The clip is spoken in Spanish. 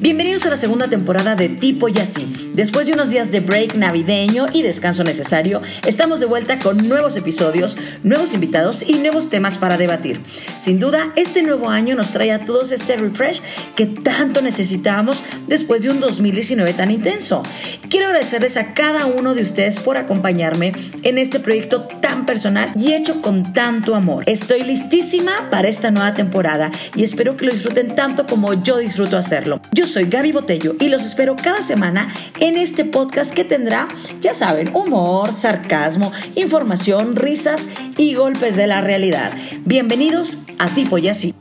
Bienvenidos a la segunda temporada de Tipo y Así Después de unos días de break navideño y descanso necesario, estamos de vuelta con nuevos episodios, nuevos invitados y nuevos temas para debatir. Sin duda, este nuevo año nos trae a todos este refresh que tanto necesitamos después de un 2019 tan intenso. Quiero agradecerles a cada uno de ustedes por acompañarme en este proyecto tan personal y hecho con tanto amor. Estoy listísima para esta nueva temporada y espero que lo disfruten tanto como yo disfruto hacerlo. Yo soy Gaby Botello y los espero cada semana en este podcast que tendrá, ya saben, humor, sarcasmo, información, risas y golpes de la realidad. Bienvenidos a Tipo y Así.